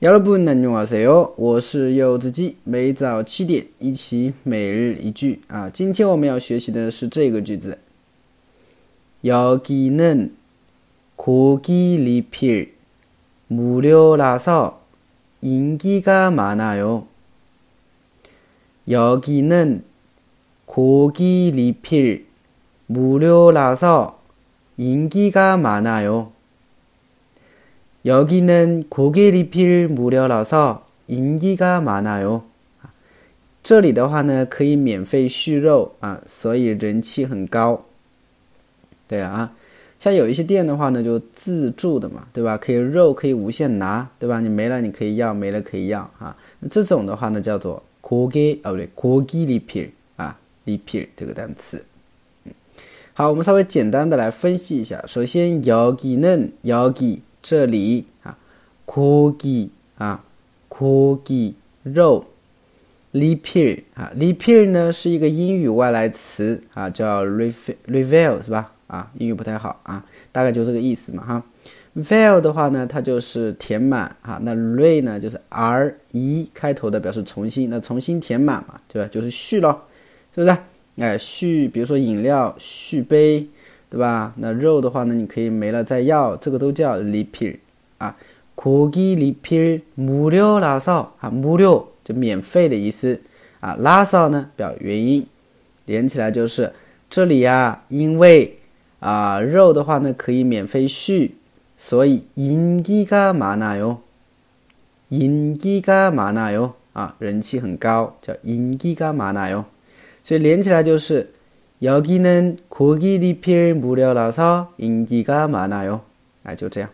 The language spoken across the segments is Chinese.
여러분안녕하세요，我是柚子鸡，每早七点一起每日一句啊。今天我们要学习的是这个句子：여기는고기리필무료라서인기가많아요。 여기는고기리필무료라서인기가많아 요。 여기는고기리필무료라서인기가많아 요。 这里的话呢，可以免费续肉啊，所以人气很高。对啊，像有一些店的话呢，就自助的嘛，对吧？可以肉可以无限拿，对吧？你没了你可以要，没了可以要啊。这种的话呢，叫做고기啊，不对，고기리필啊，리필这个单词。好，我们稍微简单的来分析一下。首先，여기는여기 这里啊，Kogi 啊 Kogi，肉，Lipir 啊，Lipir 呢是一个英语外来词啊，叫 re- reveal 是吧？啊，英语不太好啊，大概就这个意思嘛。哈，well 的话呢，它就是填满啊，那 re 呢就是 RE 开头的表示重新，那重新填满嘛，对吧？就是续咯，是不是？哎，续，比如说饮料续杯。对吧？那肉的话呢，你可以没了再要，这个都叫리필啊。고기리필무료라서啊，무료就免费的意思啊。라서呢表原因，连起来就是这里呀，因为啊肉的话呢可以免费续，所以인기가많아 요， 인기가많아 요， 啊人气很高，叫인기가많아 요。 所以连起来就是。 여기는고기리필무료라서인기가많아 요。 哎，就这样，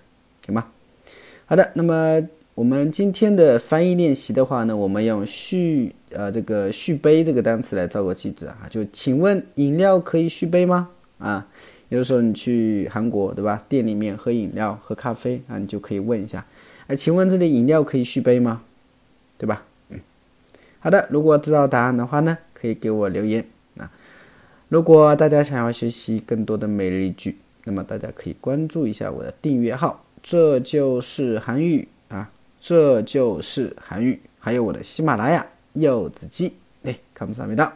行吗？好的，那么我们今天的翻译练习的话呢，我们用续呃这个续杯这个单词来造个句子啊。就请问饮料可以续杯吗？啊，有的时候你去韩国对吧？店里面喝饮料喝咖啡啊，你就可以问一下，哎，请问这里饮料可以续杯吗？对吧？嗯，好的，如果知道答案的话呢，可以给我留言。 如果大家想要学习更多的每日一句，那么大家可以关注一下我的订阅号，这就是韩语啊，这就是韩语，还有我的喜马拉雅柚子鸡，哎，看不上没道。